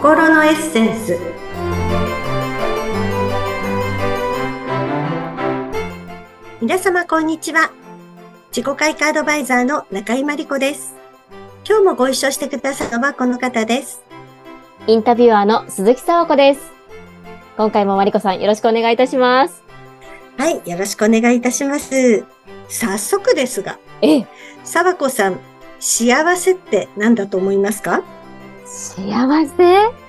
心のエッセンス。皆様こんにちは。自己開花アドバイザーの中井真理子です。今日もご一緒してくださるのはこの方です。インタビュアーの鈴木沢子です。今回も真理子さんよろしくお願いいたします。はいよろしくお願いいたします。早速ですがえ沢子さん幸せって何だと思いますか？幸せ？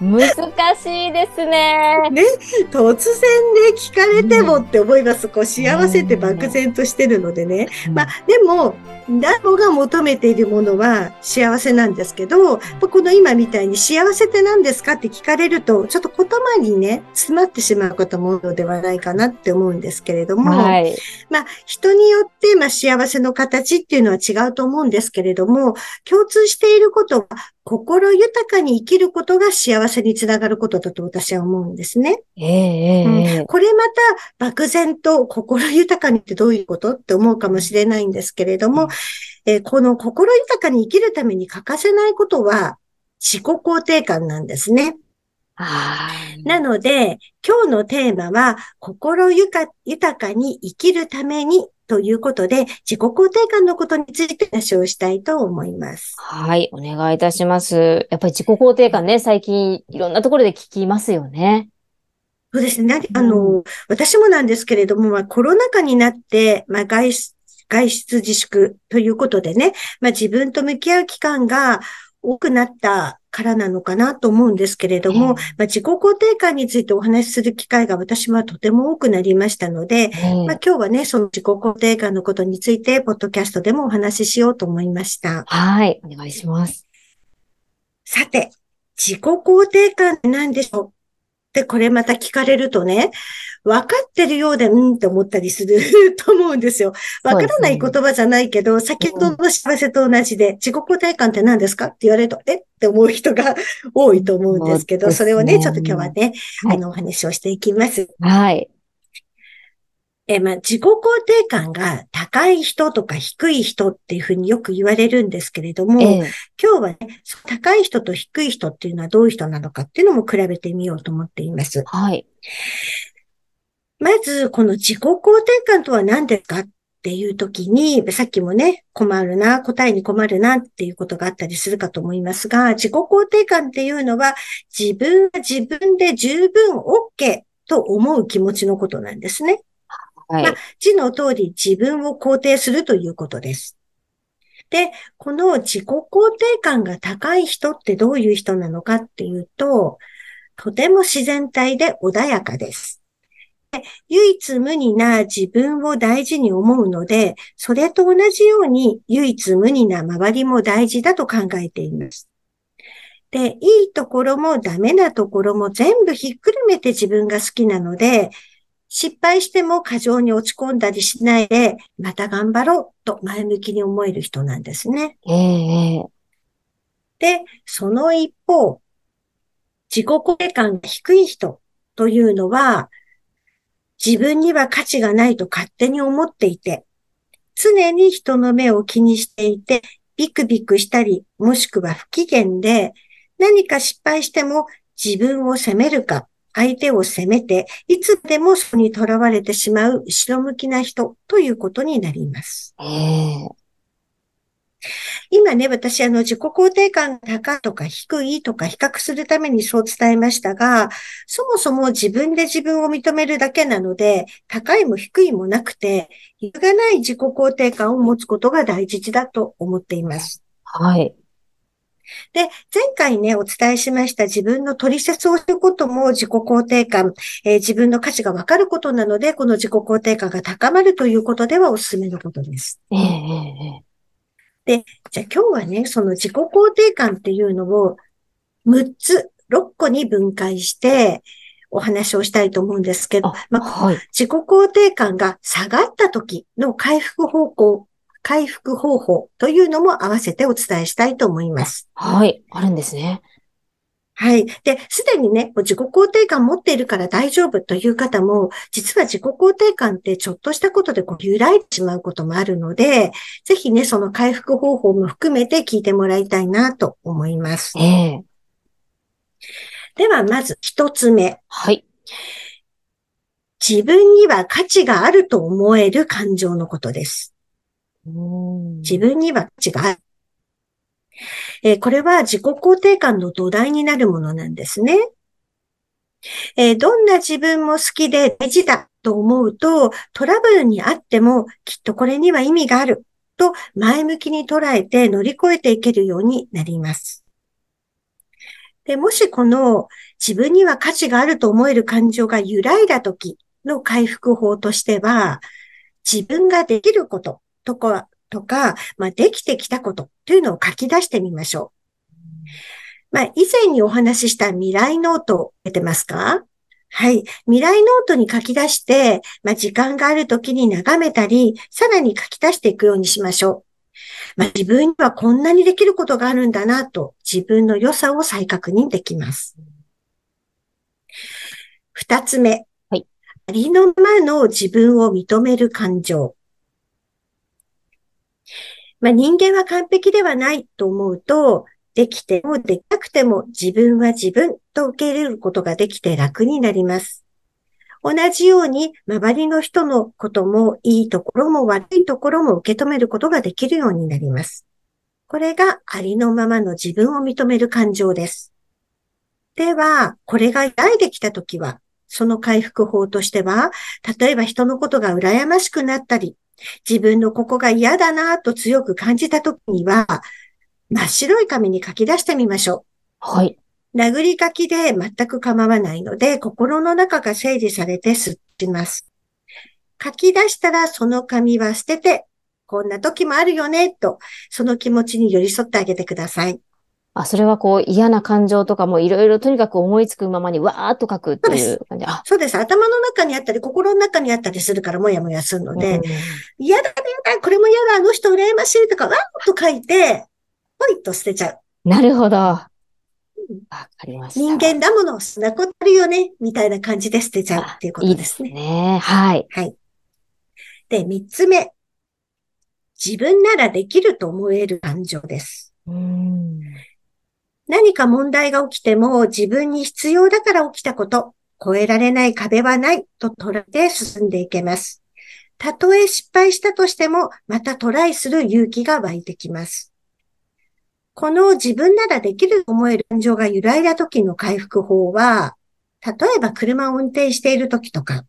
難しいですね。ね、突然ね、聞かれてもって思います。こう、幸せって漠然としてるのでね。まあ、でも、誰もが求めているものは幸せなんですけど、この今みたいに幸せって何ですかって聞かれると、ちょっと言葉にね、詰まってしまうことも多いのではないかなって思うんですけれども、はい、まあ、人によって、まあ、幸せの形っていうのは違うと思うんですけれども、共通していることは、心豊かに生きることが幸せにつながることだと私は思うんですね。ええうん、これまた漠然と心豊かにってどういうことって思うかもしれないんですけれども、えー、この心豊かに生きるために欠かせないことは自己肯定感なんですね。なので、今日のテーマは、心豊かに生きるためにということで、自己肯定感のことについて話をしたいと思います。はい、お願いいたします。やっぱり自己肯定感ね、最近いろんなところで聞きますよね。そうですね。あの、うん、私もなんですけれども、まあ、コロナ禍になって、まあ、外出、外出自粛ということでね、まあ、自分と向き合う期間が多くなったからなのかなと思うんですけれども、まあ、自己肯定感についてお話しする機会が私はとても多くなりましたので、まあ、今日はね、その自己肯定感のことについて、ポッドキャストでもお話ししようと思いました。はい、お願いします。さて、自己肯定感って何でしょう？で、これまた聞かれるとね、分かってるようで、うんって思ったりすると思うんですよ。分からない言葉じゃないけど、ね、先ほどの幸せと同じで、自己肯定感って何ですかって言われると、えって思う人が 多いと思うんですけど、それをね、ちょっと今日はね、はい、あの、お話をしていきます。はい。えまあ、自己肯定感が高い人とか低い人っていうふうによく言われるんですけれども、ええ、今日はね、高い人と低い人っていうのはどういう人なのかっていうのも比べてみようと思っています。はい。まず、この自己肯定感とは何ですかっていう時に、さっきもね、困るな、答えに困るなっていうことがあったりするかと思いますが、自己肯定感っていうのは、自分は自分で十分 OK と思う気持ちのことなんですね。はい。まあ、字の通り自分を肯定するということです。で、この自己肯定感が高い人ってどういう人なのかっていうと、とても自然体で穏やかです。で唯一無二な自分を大事に思うので、それと同じように唯一無二な周りも大事だと考えています。で、いいところもダメなところも全部ひっくるめて自分が好きなので、失敗しても過剰に落ち込んだりしないで、また頑張ろうと前向きに思える人なんですね。ええー、で、その一方、自己肯定感が低い人というのは、自分には価値がないと勝手に思っていて、常に人の目を気にしていて、ビクビクしたり、もしくは不機嫌で、何か失敗しても自分を責めるか、相手を責めて、いつでもそこに囚われてしまう後ろ向きな人ということになります。今ね、私、あの、自己肯定感が高いとか低いとか比較するためにそう伝えましたが、そもそも自分で自分を認めるだけなので、高いも低いもなくて、揺るがない自己肯定感を持つことが大事だと思っています。はい。で、前回ね、お伝えしました自分の取説をすることも自己肯定感、えー、自分の価値がわかることなので、この自己肯定感が高まるということではおすすめのことです。ええで、じゃあ今日はね、その自己肯定感っていうのを6つ、6個に分解してお話をしたいと思うんですけど、まあ、はい、自己肯定感が下がった時の回復方向回復方法というのも合わせてお伝えしたいと思います。はい、あるんですね。はい。で、すでにね、自己肯定感持っているから大丈夫という方も、実は自己肯定感ってちょっとしたことでこう揺らいでしまうこともあるので、ぜひね、その回復方法も含めて聞いてもらいたいなと思います。ええでは、まず一つ目。はい。自分には価値があると思える感情のことです。自分には価値がある。えーこれは自己肯定感の土台になるものなんですね。えーどんな自分も好きで大事だと思うと、トラブルにあってもきっとこれには意味があると前向きに捉えて乗り越えていけるようになります。で、もしこの自分には価値があると思える感情が揺らいだ時の回復法としては、自分ができることとか、とか、まあ、できてきたことというのを書き出してみましょう。まあ、以前にお話しした未来ノート出てますか？はい。未来ノートに書き出して、まあ、時間がある時に眺めたり、さらに書き出していくようにしましょう。まあ、自分にはこんなにできることがあるんだなと、自分の良さを再確認できます。二つ目。はい。ありのままの自分を認める感情。まあ、人間は完璧ではないと思うと、できてもできなくても自分は自分と受け入れることができて楽になります。同じように周りの人のこともいいところも悪いところも受け止めることができるようになります。これがありのままの自分を認める感情です。では、これが抱いできたときは、その回復法としては、例えば人のことが羨ましくなったり、自分のここが嫌だなと強く感じたときには、真っ白い紙に書き出してみましょはい。う。殴り書きで全く構わないので、心の中が整理されて吸ってます。書き出したらその紙は捨てて、こんな時もあるよね、と、その気持ちに寄り添ってあげてください。あ、それはこう嫌な感情とかもいろいろとにかく思いつくままにわーっと書くっていう感じ。あ、そうです。頭の中にあったり、心の中にあったりするからもやもやするので、うん嫌だ、嫌だ、これも嫌だ、あの人羨ましいとか、わーっと書いて、ポイッと捨てちゃう。なるほど。わかりました。人間だもの、そんなことあるよね、みたいな感じで捨てちゃうっていうこといいですですね。ね。はい。はい。で、三つ目。自分ならできると思える感情です。うん。何か問題が起きても自分に必要だから起きたこと、超えられない壁はないと捉えて進んでいけます。たとえ失敗したとしても、またトライする勇気が湧いてきます。この自分ならできると思える感情が揺らいだ時の回復法は、例えば車を運転している時とか、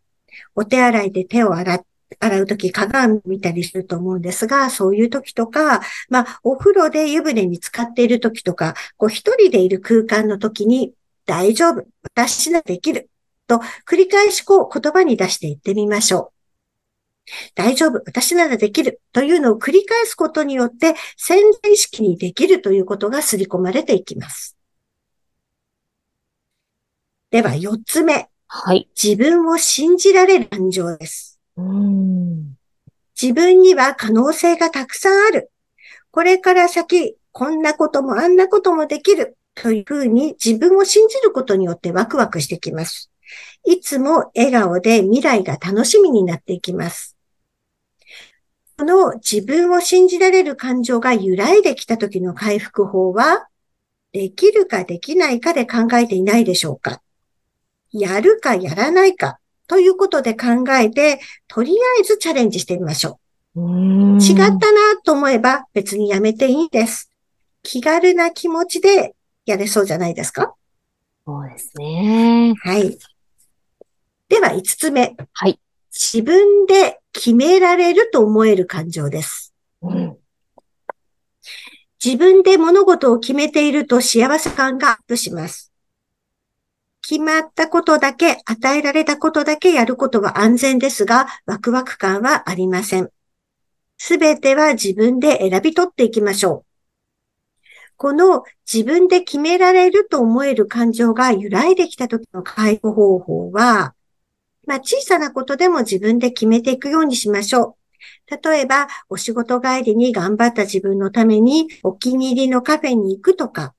お手洗いで手を洗っ洗うとき鏡見たりすると思うんですが、そういう時とか、まあ、お風呂で湯船に浸かっている時とか、こう一人でいる空間の時に、大丈夫、私ならできる、と繰り返しこう言葉に出して言ってみましょう。大丈夫、私ならできるというのを繰り返すことによって潜在意識にできるということが刷り込まれていきます。では四つ目、はい。自分を信じられる感情です。自分には可能性がたくさんある。これから先、こんなこともあんなこともできる。というふうに自分を信じることによってワクワクしてきます。いつも笑顔で未来が楽しみになっていきます。この自分を信じられる感情が揺らいできた時の回復法は、できるかできないかで考えていないでしょうかやるかやらないかということで考えて、とりあえずチャレンジしてみましょう。うん違ったなと思えば別にやめていいです。気軽な気持ちでやれそうじゃないですか？そうですね。はい。では五つ目。はい。自分で決められると思える感情です。うん。自分で物事を決めていると幸せ感がアップします。決まったことだけ、与えられたことだけやることは安全ですが、ワクワク感はありません。すべては自分で選び取っていきましょう。この自分で決められると思える感情が揺らいできた時の解放方法は、まあ小さなことでも自分で決めていくようにしましょう。例えば、お仕事帰りに頑張った自分のためにお気に入りのカフェに行くとか、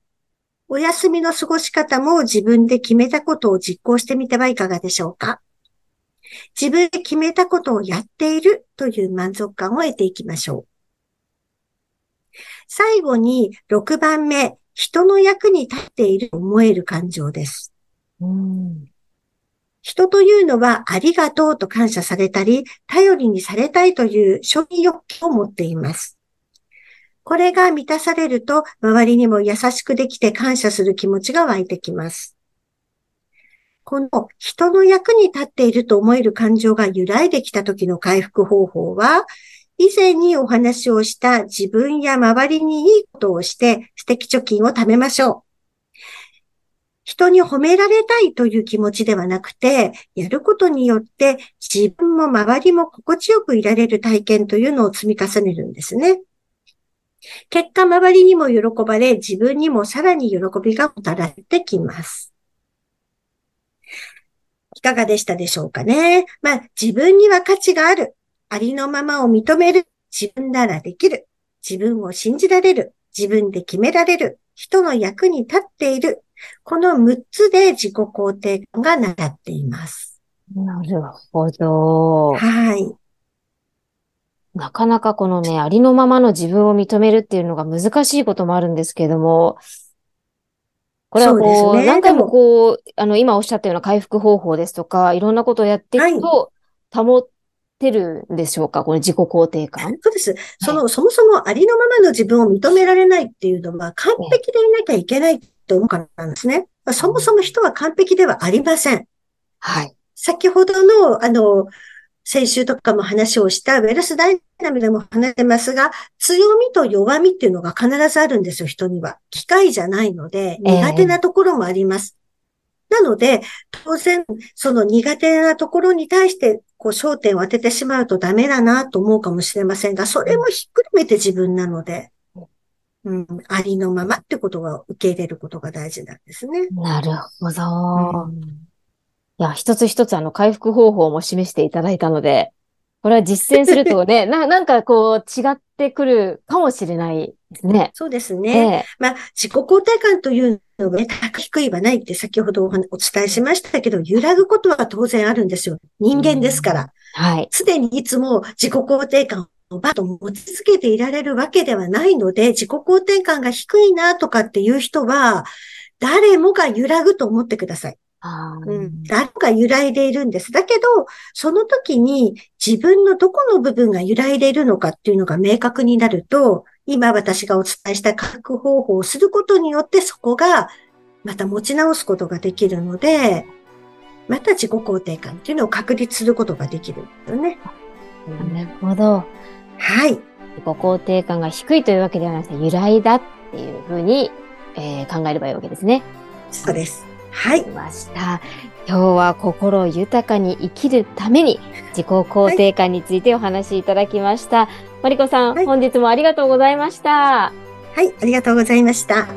お休みの過ごし方も自分で決めたことを実行してみてはいかがでしょうか？自分で決めたことをやっているという満足感を得ていきましょう。最後に6番目、人の役に立っていると思える感情です。うん。人というのはありがとうと感謝されたり、頼りにされたいという承認欲求を持っています。これが満たされると、周りにも優しくできて感謝する気持ちが湧いてきます。この人の役に立っていると思える感情が揺らいできた時の回復方法は、以前にお話をした自分や周りにいいことをして素敵貯金を貯めましょう。人に褒められたいという気持ちではなくて、やることによって自分も周りも心地よくいられる体験というのを積み重ねるんですね。結果、周りにも喜ばれ、自分にもさらに喜びがもたられてきます。いかがでしたでしょうかね。まあ、自分には価値がある。ありのままを認める。自分ならできる。自分を信じられる。自分で決められる。人の役に立っている。この6つで自己肯定感が習っています。なるほど。はい。なかなかこのね、ありのままの自分を認めるっていうのが難しいこともあるんですけれども、これはそうう、ね何回もこう、あの、今おっしゃったような回復方法ですとか、いろんなことをやっていくと、保ってるんでしょうか？この自己肯定感？そうです。その、そもそもありのままの自分を認められないっていうのは完璧でいなきゃいけないと思うからなんですね。そもそも人は完璧ではありません。はい。先ほどの、あの、先週とかも話をしたウェルスダイナミでも話してますが、強みと弱みっていうのが必ずあるんですよ、人には。機械じゃないので、ええ苦手なところもあります。なので、当然、その苦手なところに対して、こう、焦点を当ててしまうとダメだなと思うかもしれませんが、それもひっくるめて自分なので、うん、ありのままってことは受け入れることが大事なんですね。なるほど。うんいや、一つ一つあの回復方法も示していただいたので、これは実践するとね、な、なんかこう違ってくるかもしれないですね。そうですえね。え。まあ、自己肯定感というのがね、低いはないって先ほどお伝えしましたけど、揺らぐことは当然あるんですよ。人間ですから。はい。常にいつも自己肯定感をバッと持ち続けていられるわけではないので、自己肯定感が低いなとかっていう人は、誰もが揺らぐと思ってください。うん。誰もが揺らいでいるんです。だけど、その時に自分のどこの部分が揺らいでいるのかっていうのが明確になると、今私がお伝えした回復方法をすることによってそこがまた持ち直すことができるので、また自己肯定感っていうのを確立することができるんですよね。なるほど。はい。自己肯定感が低いというわけではなくて、由来だっていうふうに、えー考えればいいわけですね。そうです。はい。ました。今日は心豊かに生きるために自己肯定感についてお話しいただきました。マリコさん、はい本日もありがとうございました。はい。ありがとうございました。